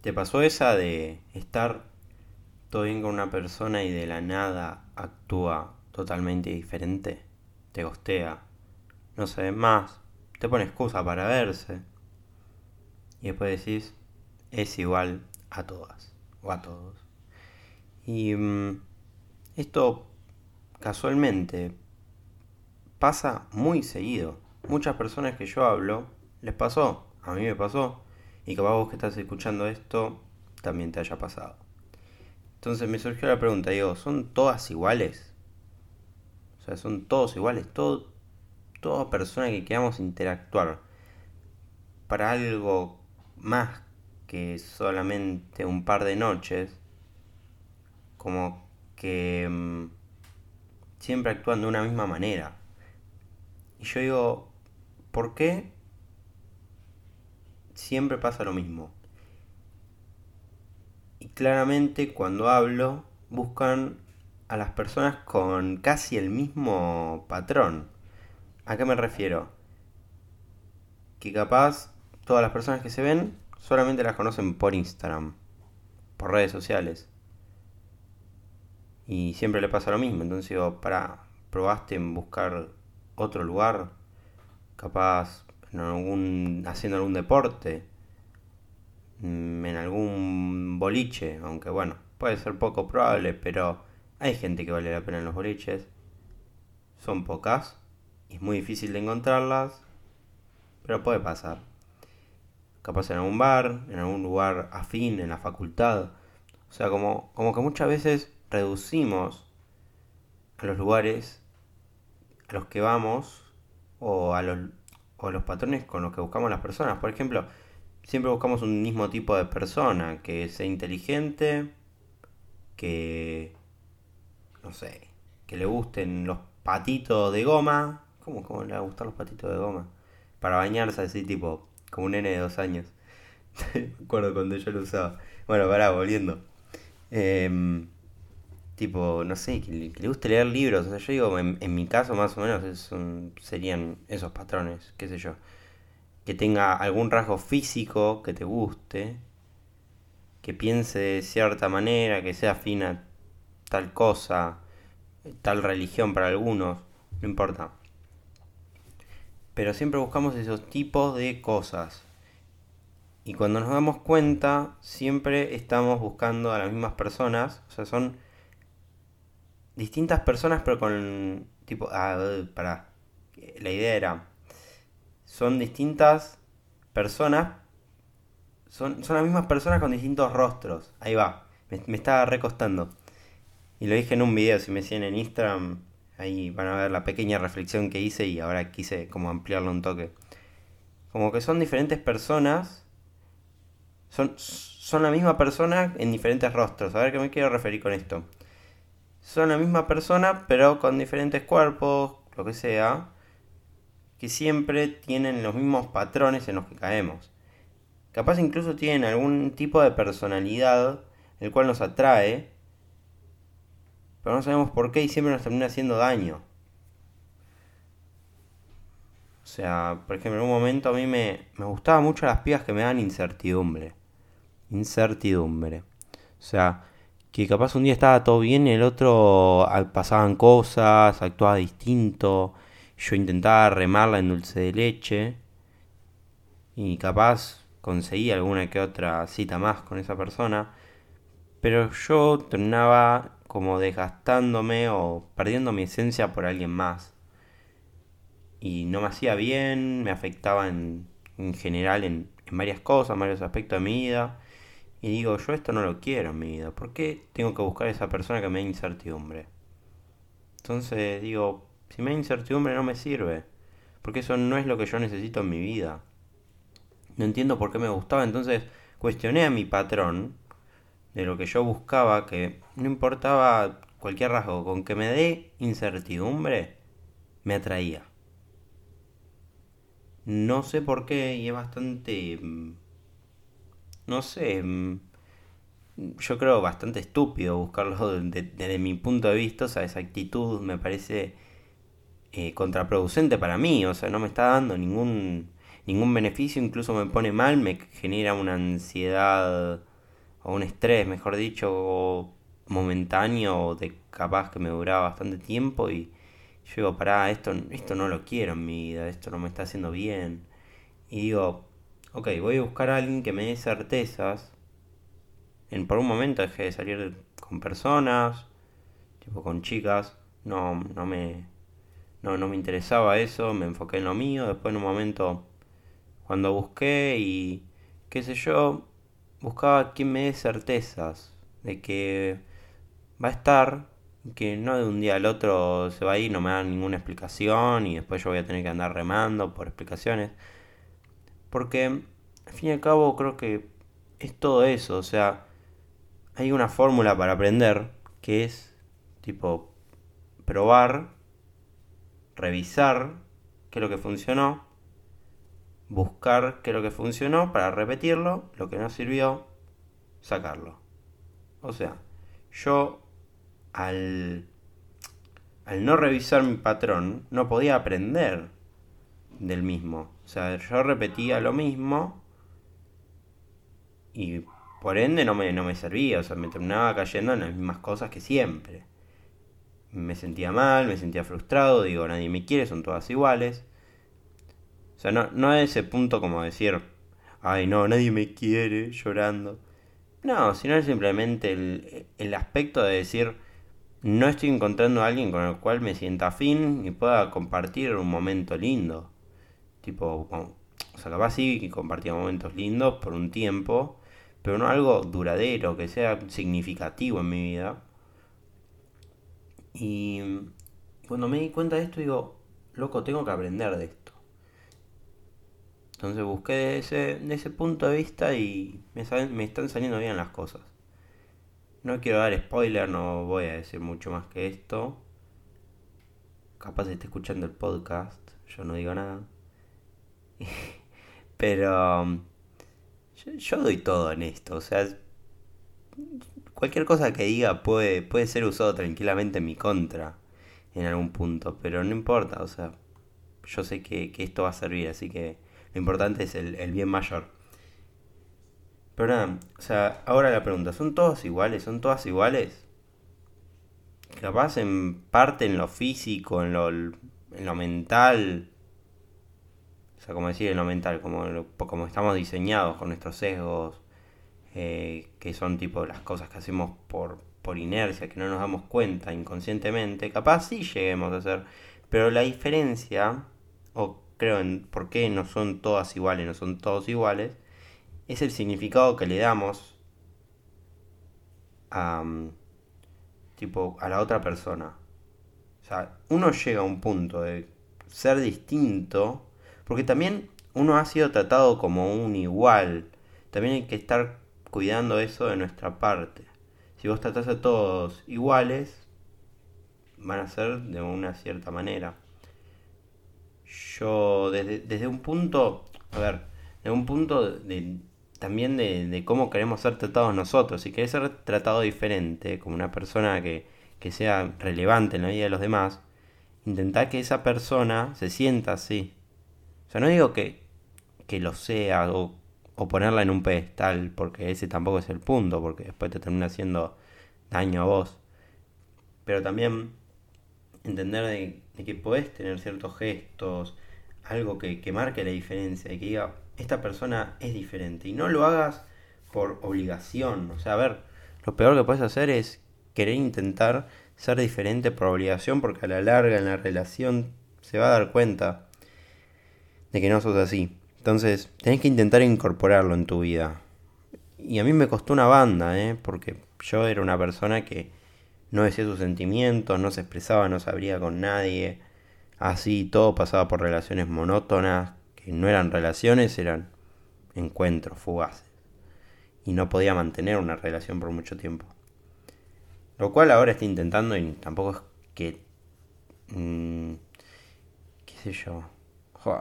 ¿Te pasó esa de estar todo bien con una persona y de la nada actúa totalmente diferente? Te gostea, no se ven más, te pone excusa para verse. Y después decís, es igual a todas o a todos. Y mm, esto casualmente pasa muy seguido. Muchas personas que yo hablo les pasó, a mí me pasó, y capaz vos que estás escuchando esto también te haya pasado. Entonces me surgió la pregunta, digo, ¿son todas iguales? O sea, ¿son todos iguales? Todo, toda persona que queramos interactuar para algo más que solamente un par de noches, como que mm, siempre actúan de una misma manera. Y yo digo, ¿por qué siempre pasa lo mismo? Y claramente cuando hablo buscan a las personas con casi el mismo patrón. ¿A qué me refiero? Que capaz todas las personas que se ven solamente las conocen por Instagram, por redes sociales. Y siempre le pasa lo mismo. Entonces digo, para, probaste en buscar otro lugar, capaz en algún, haciendo algún deporte, mm, en algún boliche, aunque bueno, puede ser poco probable, pero hay gente que vale la pena en los boliches. Son pocas, es muy difícil de encontrarlas, pero puede pasar. Capaz en algún bar, en algún lugar afín, en la facultad. O sea, como, como que muchas veces reducimos a los lugares a los que vamos o a los, o los patrones con los que buscamos las personas. Por ejemplo, siempre buscamos un mismo tipo de persona, que sea inteligente, que, no sé, que le gusten los patitos de goma. ¿Cómo, cómo le va a gustar los patitos de goma? Para bañarse así, tipo, como un nene de dos años. Me acuerdo cuando yo lo usaba. Bueno, pará, volviendo. Eh, tipo, no sé, que le, guste leer libros. O sea, yo digo, en, mi caso más o menos serían esos patrones, qué sé yo. Que tenga algún rasgo físico que te guste, que piense de cierta manera, que sea afina tal cosa, tal religión para algunos, no importa. Pero siempre buscamos esos tipos de cosas. Y cuando nos damos cuenta, siempre estamos buscando a las mismas personas. O sea, son distintas personas, pero con tipo. Ah, para. La idea era. Son distintas personas. Son, son las mismas personas con distintos rostros. Ahí va. Me, estaba recostando. Y lo dije en un video. Si me siguen en Instagram, ahí van a ver la pequeña reflexión que hice. Y ahora quise como ampliarlo un toque. Como que son diferentes personas. Son, son la misma persona en diferentes rostros. A ver qué me quiero referir con esto son la misma persona, pero con diferentes cuerpos, lo que sea, que siempre tienen los mismos patrones en los que caemos. Capaz incluso tienen algún tipo de personalidad el cual nos atrae, pero no sabemos por qué y siempre nos termina haciendo daño. O sea, por ejemplo, en un momento a mí me, me gustaban mucho las pibas que me dan incertidumbre. Incertidumbre. O sea, que capaz un día estaba todo bien el otro pasaban cosas, actuaba distinto. Yo intentaba remarla en dulce de leche y capaz conseguí alguna que otra cita más con esa persona, pero yo terminaba como desgastándome o perdiendo mi esencia por alguien más. Y no me hacía bien, me afectaba en, en general en, en varias cosas, en varios aspectos de mi vida y digo, yo esto no lo quiero en mi vida. ¿Por qué tengo que buscar a esa persona que me da incertidumbre? Entonces digo, si me da incertidumbre no me sirve. Porque eso no es lo que yo necesito en mi vida. No entiendo por qué me gustaba. Entonces cuestioné a mi patrón de lo que yo buscaba, que no importaba cualquier rasgo, con que me dé incertidumbre, me atraía. No sé por qué y es bastante mm, no sé, mm, yo creo bastante estúpido buscarlo desde mi punto de vista, o sea, esa actitud me parece eh, contraproducente para mí, o sea, no me está dando ningún ningún beneficio, incluso me pone mal, me genera una ansiedad o un estrés, mejor dicho, momentáneo de capaz que me duraba bastante tiempo y yo digo, pará, esto, esto no lo quiero en mi vida, esto no me está haciendo bien. Y digo, ok, voy a buscar a alguien que me dé certezas. En, por un momento dejé de salir con personas, tipo con chicas, no, no me, no, no me interesaba eso, me enfoqué en lo mío, después en un momento cuando busqué y qué sé yo, buscaba quien me dé certezas de que va a estar, que no de un día al otro se va a ir, no me da ninguna explicación y después yo voy a tener que andar remando por explicaciones. Porque al fin y al cabo creo que es todo eso, o sea, hay una fórmula para aprender que es tipo probar, revisar qué es lo que funcionó, buscar qué es lo que funcionó para repetirlo, lo que no sirvió, sacarlo. O sea, yo al, al no revisar mi patrón no podía aprender del mismo. O sea, yo repetía lo mismo y por ende no me, no me servía. O sea, me terminaba cayendo en las mismas cosas que siempre. Me sentía mal, me sentía frustrado, digo, nadie me quiere, son todas iguales. O sea, no, no es ese punto como decir, ay no, nadie me quiere, llorando. No, sino simplemente el, el aspecto de decir, no estoy encontrando a alguien con el cual me sienta afín y pueda compartir un momento lindo. Tipo, o sea, capaz sí que compartía momentos lindos por un tiempo, pero no algo duradero, que sea significativo en mi vida. Y cuando me di cuenta de esto, digo, loco, tengo que aprender de esto. Entonces busqué de ese, de ese punto de vista y me, me están saliendo bien las cosas. No quiero dar spoiler, no voy a decir mucho más que esto. Capaz esté escuchando el podcast, yo no digo nada. Pero um, yo, doy todo en esto, o sea, cualquier cosa que diga puede, puede ser usado tranquilamente en mi contra en algún punto, pero no importa, o sea, yo sé que, esto va a servir, así que lo importante es el, el bien mayor. Pero nada, o sea, ahora la pregunta, ¿son todos iguales? ¿Son todas iguales? Capaz en parte en lo físico, en lo, en lo mental, o sea, como decir, en lo mental, como, como estamos diseñados con nuestros sesgos, eh, que son tipo las cosas que hacemos por, por inercia, que no nos damos cuenta inconscientemente, capaz sí lleguemos a hacer, pero la diferencia, o creo en por qué no son todas iguales, no son todos iguales, es el significado que le damos a, tipo, a la otra persona. O sea, uno llega a un punto de ser distinto, porque también uno ha sido tratado como un igual. También hay que estar cuidando eso de nuestra parte. Si vos tratás a todos iguales, van a ser de una cierta manera. Yo desde, desde un punto, a ver, desde un punto de, también de, cómo queremos ser tratados nosotros. Si querés ser tratado diferente, como una persona que, que sea relevante en la vida de los demás, intentá que esa persona se sienta así. Sea, no digo que, que lo sea o, o, ponerla en un pedestal, porque ese tampoco es el punto, porque después te termina haciendo daño a vos. Pero también entender de, que podés tener ciertos gestos, algo que, que marque la diferencia, y que diga, esta persona es diferente. Y no lo hagas por obligación. O sea, a ver, lo peor que puedes hacer es querer intentar ser diferente por obligación, porque a la larga en la relación se va a dar cuenta de que no sos así. Entonces, tenés que intentar incorporarlo en tu vida. Y a mí me costó una banda, ¿eh? porque yo era una persona que no decía sus sentimientos, no se expresaba, no se abría con nadie. Así todo pasaba por relaciones monótonas, no eran relaciones, eran encuentros fugaces. Y no podía mantener una relación por mucho tiempo. Lo cual ahora estoy intentando y tampoco es que... Mmm, qué sé yo.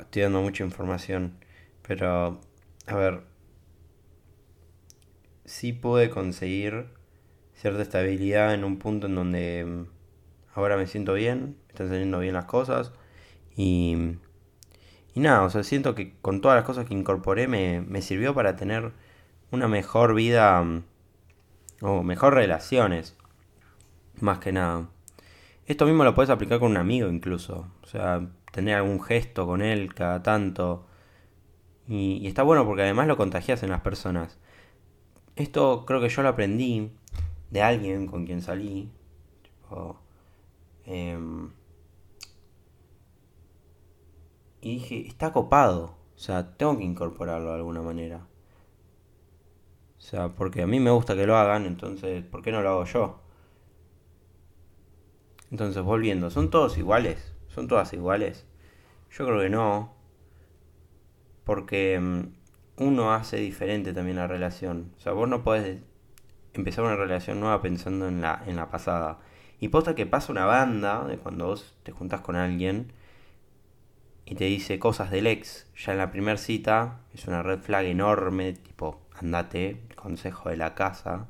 Estoy dando mucha información. Pero, a ver. Sí pude conseguir cierta estabilidad en un punto en donde mm, ahora me siento bien, me están saliendo bien las cosas. Y y nada, o sea, siento que con todas las cosas que incorporé me, me sirvió para tener una mejor vida mm, o mejor relaciones, más que nada. Esto mismo lo puedes aplicar con un amigo incluso, o sea, tener algún gesto con él cada tanto. Y, está bueno porque además lo contagias en las personas. Esto creo que yo lo aprendí de alguien con quien salí. Em, y dije, está copado. O sea, tengo que incorporarlo de alguna manera. O sea, porque a mí me gusta que lo hagan, entonces, ¿por qué no lo hago yo? Entonces, volviendo, ¿son todos iguales? ¿Son todas iguales? Yo creo que no. Porque mm, uno hace diferente también la relación. O sea, vos no podés empezar una relación nueva pensando en la, en la pasada. Y posta que pasa una banda de cuando vos te juntás con alguien y te dice cosas del ex, ya en la primera cita, es una red flag enorme, tipo, andate, consejo de la casa,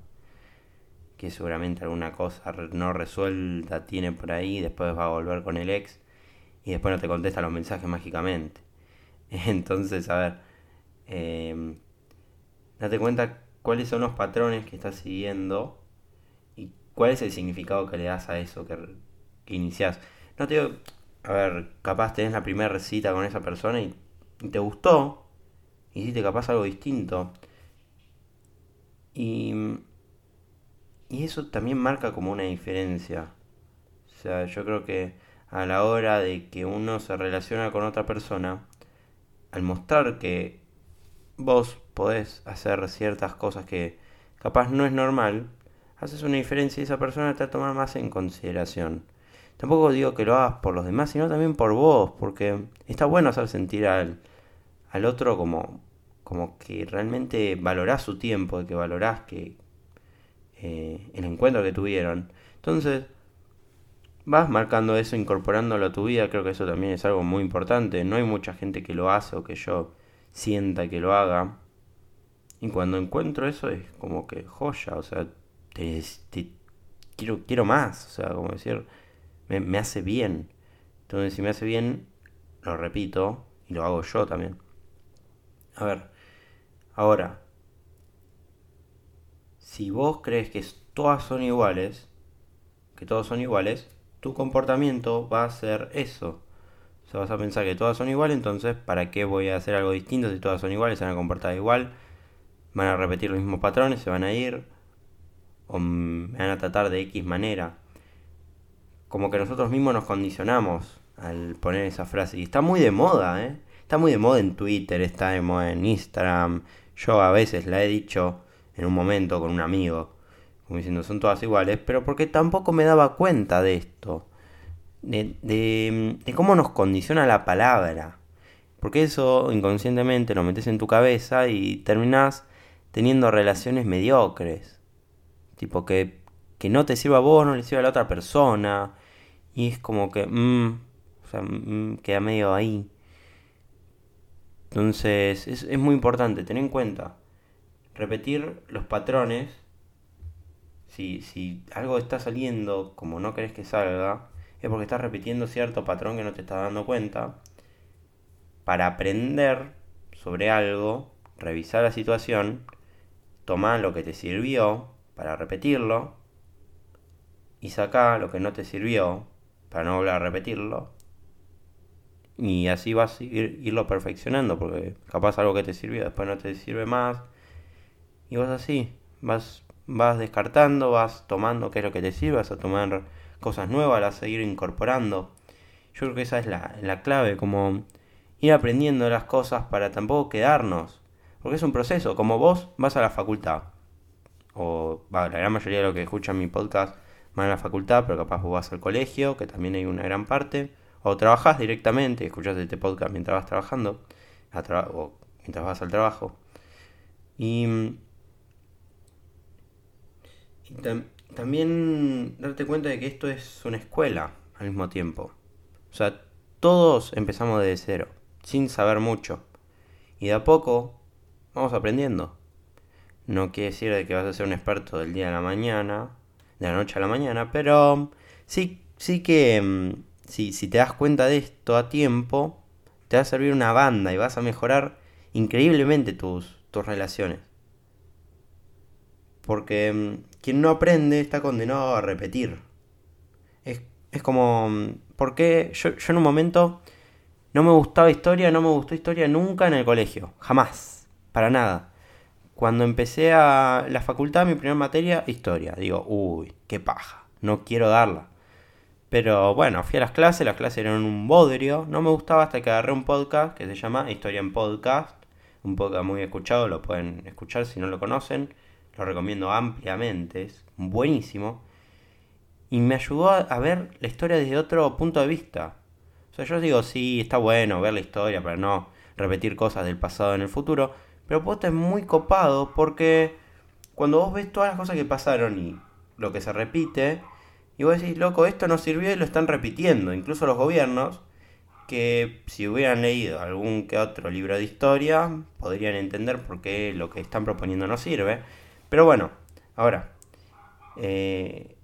que seguramente alguna cosa no resuelta tiene por ahí, después va a volver con el ex y después no te contesta los mensajes mágicamente. Entonces, a ver, eh, date cuenta cuáles son los patrones que estás siguiendo y cuál es el significado que le das a eso que, que iniciás. No te digo, a ver, capaz tenés la primera cita con esa persona y, te gustó, hiciste capaz algo distinto. Y, y eso también marca como una diferencia. O sea, yo creo que a la hora de que uno se relaciona con otra persona, al mostrar que vos podés hacer ciertas cosas que capaz no es normal, haces una diferencia y esa persona te va a tomar más en consideración. Tampoco digo que lo hagas por los demás, sino también por vos, porque está bueno hacer sentir al, al otro como, como que realmente valorás su tiempo, que valorás que eh, el encuentro que tuvieron. Entonces, vas marcando eso, incorporándolo a tu vida, creo que eso también es algo muy importante. No hay mucha gente que lo hace o que yo sienta que lo haga. Y cuando encuentro eso es como que joya, o sea, te, quiero, quiero más, o sea, como decir, me, hace bien. Entonces, si me hace bien, lo repito y lo hago yo también. A ver, ahora, si vos crees que todas son iguales, que todos son iguales, tu comportamiento va a ser eso. O sea, vas a pensar que todas son iguales, entonces, ¿para qué voy a hacer algo distinto si todas son iguales? Se van a comportar igual, van a repetir los mismos patrones, se van a ir, o me van a tratar de X manera como que nosotros mismos nos condicionamos al poner esa frase. Y está muy de moda, ¿eh? Está muy de moda en Twitter, está de moda en Instagram. Yo a veces la he dicho en un momento con un amigo, como diciendo son todas iguales, pero porque tampoco me daba cuenta de esto. De, de, cómo nos condiciona la palabra. Porque eso inconscientemente lo metes en tu cabeza y terminas teniendo relaciones mediocres. Tipo que que no te sirva a vos, no le sirva a la otra persona. Y es como que, mmm, mm, queda medio ahí. Entonces, es, es muy importante tener en cuenta, repetir los patrones. Si, si algo está saliendo como no querés que salga, es porque estás repitiendo cierto patrón que no te estás dando cuenta. Para aprender sobre algo, revisar la situación, tomar lo que te sirvió para repetirlo y saca lo que no te sirvió para no volver a repetirlo. Y así vas a ir, irlo perfeccionando, porque capaz algo que te sirvió después no te sirve más. Y vas así, vas, vas descartando, vas tomando qué es lo que te sirve, vas a tomar cosas nuevas, vas a seguir incorporando. Yo creo que esa es la, la clave, como ir aprendiendo las cosas para tampoco quedarnos. Porque es un proceso, como vos vas a la facultad, o la gran mayoría de los que escuchan mi podcast van a la facultad, pero capaz vos vas al colegio, que también hay una gran parte, o trabajás directamente, escuchás este podcast mientras vas trabajando, o mientras vas al trabajo. Y, también darte cuenta de que esto es una escuela al mismo tiempo. O sea, todos empezamos desde cero, sin saber mucho. Y de a poco vamos aprendiendo. No quiere decir de que vas a ser un experto del día a la mañana, de la noche a la mañana, pero sí, sí que mm, si, si te das cuenta de esto a tiempo, te va a servir una banda y vas a mejorar increíblemente tus, tus relaciones. Porque mm, quien no aprende está condenado a repetir. Es, es como, mm, porque yo, yo en un momento no me gustaba historia, no me gustó historia nunca en el colegio, jamás, para nada. Cuando empecé a la facultad, mi primera materia, historia. Digo, uy, qué paja, no quiero darla. Pero bueno, fui a las clases, las clases eran un bodrio. No me gustaba hasta que agarré un podcast que se llama Historia en Podcast. Un podcast muy escuchado, lo pueden escuchar si no lo conocen. Lo recomiendo ampliamente, es buenísimo. Y me ayudó a ver la historia desde otro punto de vista. O sea, yo digo, sí, está bueno ver la historia para no repetir cosas del pasado en el futuro. Pero posta es muy copado porque cuando vos ves todas las cosas que pasaron y lo que se repite, y vos decís, loco, esto no sirvió y lo están repitiendo. Incluso los gobiernos, que si hubieran leído algún que otro libro de historia, podrían entender por qué lo que están proponiendo no sirve. Pero bueno, ahora, eh,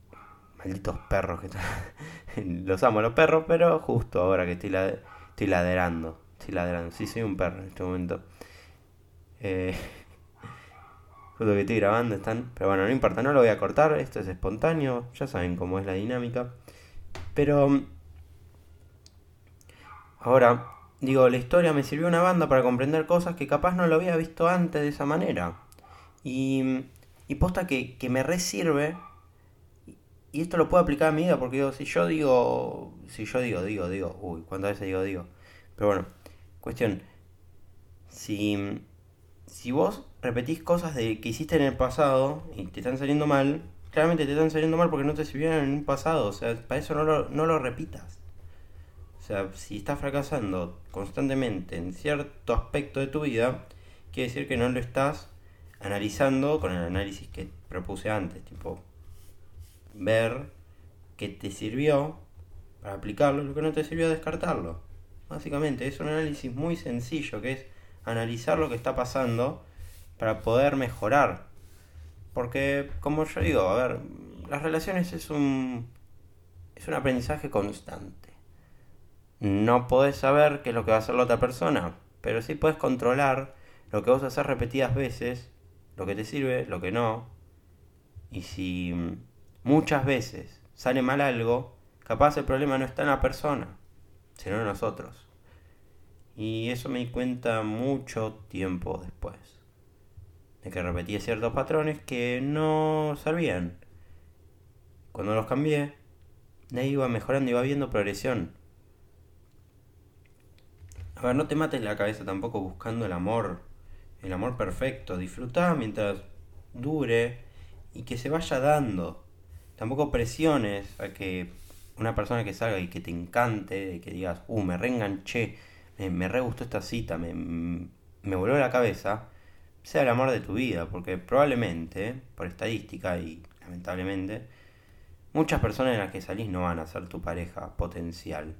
malditos perros que los amo los perros, pero justo ahora que estoy, estoy laderando, estoy laderando, sí soy un perro en este momento. Eh, justo que estoy grabando están. Pero bueno, no importa, no lo voy a cortar. Esto es espontáneo. Ya saben cómo es la dinámica. Pero. Ahora, digo, la historia me sirvió una banda para comprender cosas que capaz no lo había visto antes de esa manera. Y. Y posta que, que me resirve. Y esto lo puedo aplicar a mi vida porque digo, si yo digo. Si yo digo, digo, digo. Uy, ¿cuántas veces digo, digo? Pero bueno, cuestión. Si si vos repetís cosas de que hiciste en el pasado y te están saliendo mal, claramente te están saliendo mal porque no te sirvieron en un pasado. O sea, para eso no lo, no lo repitas. O sea, si estás fracasando constantemente en cierto aspecto de tu vida, quiere decir que no lo estás analizando con el análisis que propuse antes. Tipo, ver qué te sirvió para aplicarlo y lo que no te sirvió descartarlo. Básicamente, es un análisis muy sencillo que es analizar lo que está pasando para poder mejorar. Porque, como yo digo, a ver, las relaciones es un, es un aprendizaje constante. No podés saber qué es lo que va a hacer la otra persona, pero sí puedes controlar lo que vas a hacer repetidas veces, lo que te sirve, lo que no. Y si muchas veces sale mal algo, capaz el problema no está en la persona, sino en nosotros. Y eso me di cuenta mucho tiempo después. De que repetía ciertos patrones que no servían. Cuando los cambié, ahí iba mejorando, iba viendo progresión. A ver, no te mates la cabeza tampoco buscando el amor. El amor perfecto. Disfruta mientras dure y que se vaya dando. Tampoco presiones a que una persona que salga y que te encante, que digas, uh, me reenganché me, re gustó esta cita, me, me voló la cabeza, sea el amor de tu vida, porque probablemente, por estadística y lamentablemente, muchas personas en las que salís no van a ser tu pareja potencial.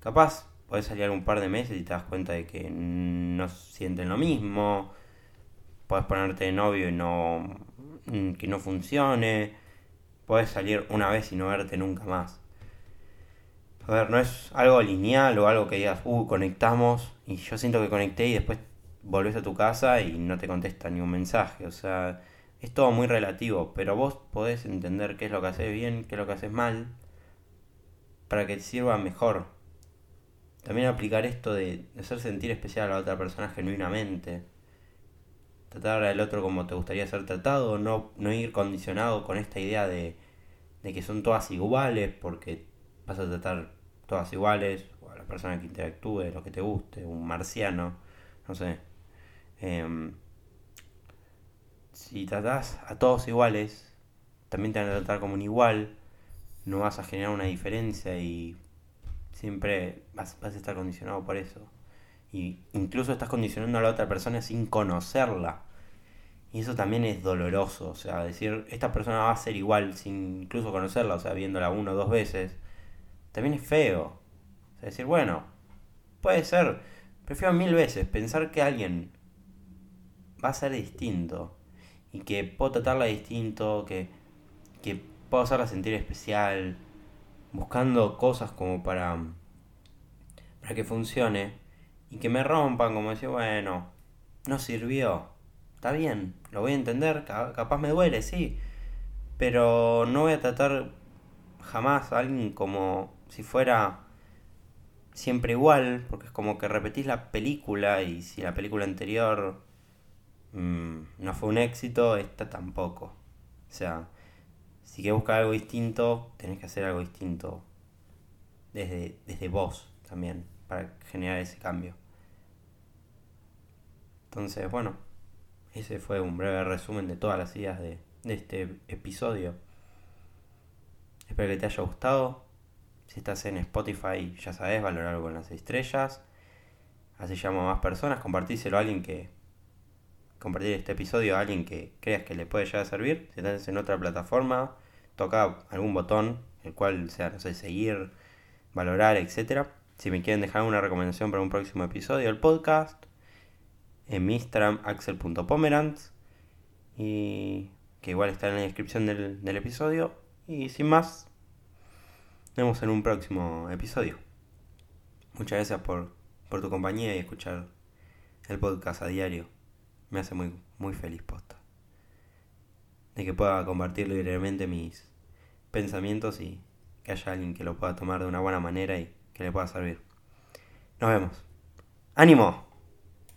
Capaz podés salir un par de meses y te das cuenta de que no sienten lo mismo, podés ponerte de novio y no que no funcione, podés salir una vez y no verte nunca más. A ver, no es algo lineal o algo que digas, uh, conectamos y yo siento que conecté y después volvés a tu casa y no te contesta ni un mensaje. O sea, es todo muy relativo, pero vos podés entender qué es lo que haces bien, qué es lo que haces mal, para que te sirva mejor. También aplicar esto de hacer sentir especial a la otra persona genuinamente. Tratar al otro como te gustaría ser tratado, no, no ir condicionado con esta idea de, de que son todas iguales porque vas a tratar todas iguales, o a la persona que interactúe, lo que te guste, un marciano, no sé. Em, si tratás a todos iguales, también te van a tratar como un igual, no vas a generar una diferencia y siempre vas, a estar condicionado por eso. Y incluso estás condicionando a la otra persona sin conocerla. Y eso también es doloroso, o sea, decir, esta persona va a ser igual sin incluso conocerla, o sea, viéndola uno o dos veces también es feo. O sea, decir, bueno, puede ser, prefiero mil veces pensar que alguien va a ser distinto y que puedo tratarla distinto, que, que puedo hacerla sentir especial, buscando cosas como para, para que funcione y que me rompan como decir, bueno, no sirvió. Está bien, lo voy a entender, capaz me duele, sí. Pero no voy a tratar jamás a alguien como si fuera siempre igual, porque es como que repetís la película y si la película anterior mm, no fue un éxito, esta tampoco. O sea, si quieres buscar algo distinto, tenés que hacer algo distinto desde, desde vos también, para generar ese cambio. Entonces, bueno, ese fue un breve resumen de todas las ideas de, este episodio. Espero que te haya gustado. Si estás en Spotify, ya sabes, valorarlo con las estrellas. Así llamo a más personas. Compartíselo a alguien que. Compartir este episodio a alguien que creas que le puede llegar a servir. Si estás en otra plataforma, toca algún botón, el cual sea, no sé, seguir, valorar, etc. Si me quieren dejar una recomendación para un próximo episodio del podcast, en mi Instagram axel.pomerantz y que igual está en la descripción del, del episodio. Y sin más, nos vemos en un próximo episodio. Muchas gracias por, por tu compañía y escuchar el podcast a diario. Me hace muy, muy feliz posta. De que pueda compartir libremente mis pensamientos y que haya alguien que lo pueda tomar de una buena manera y que le pueda servir. Nos vemos. ¡Ánimo!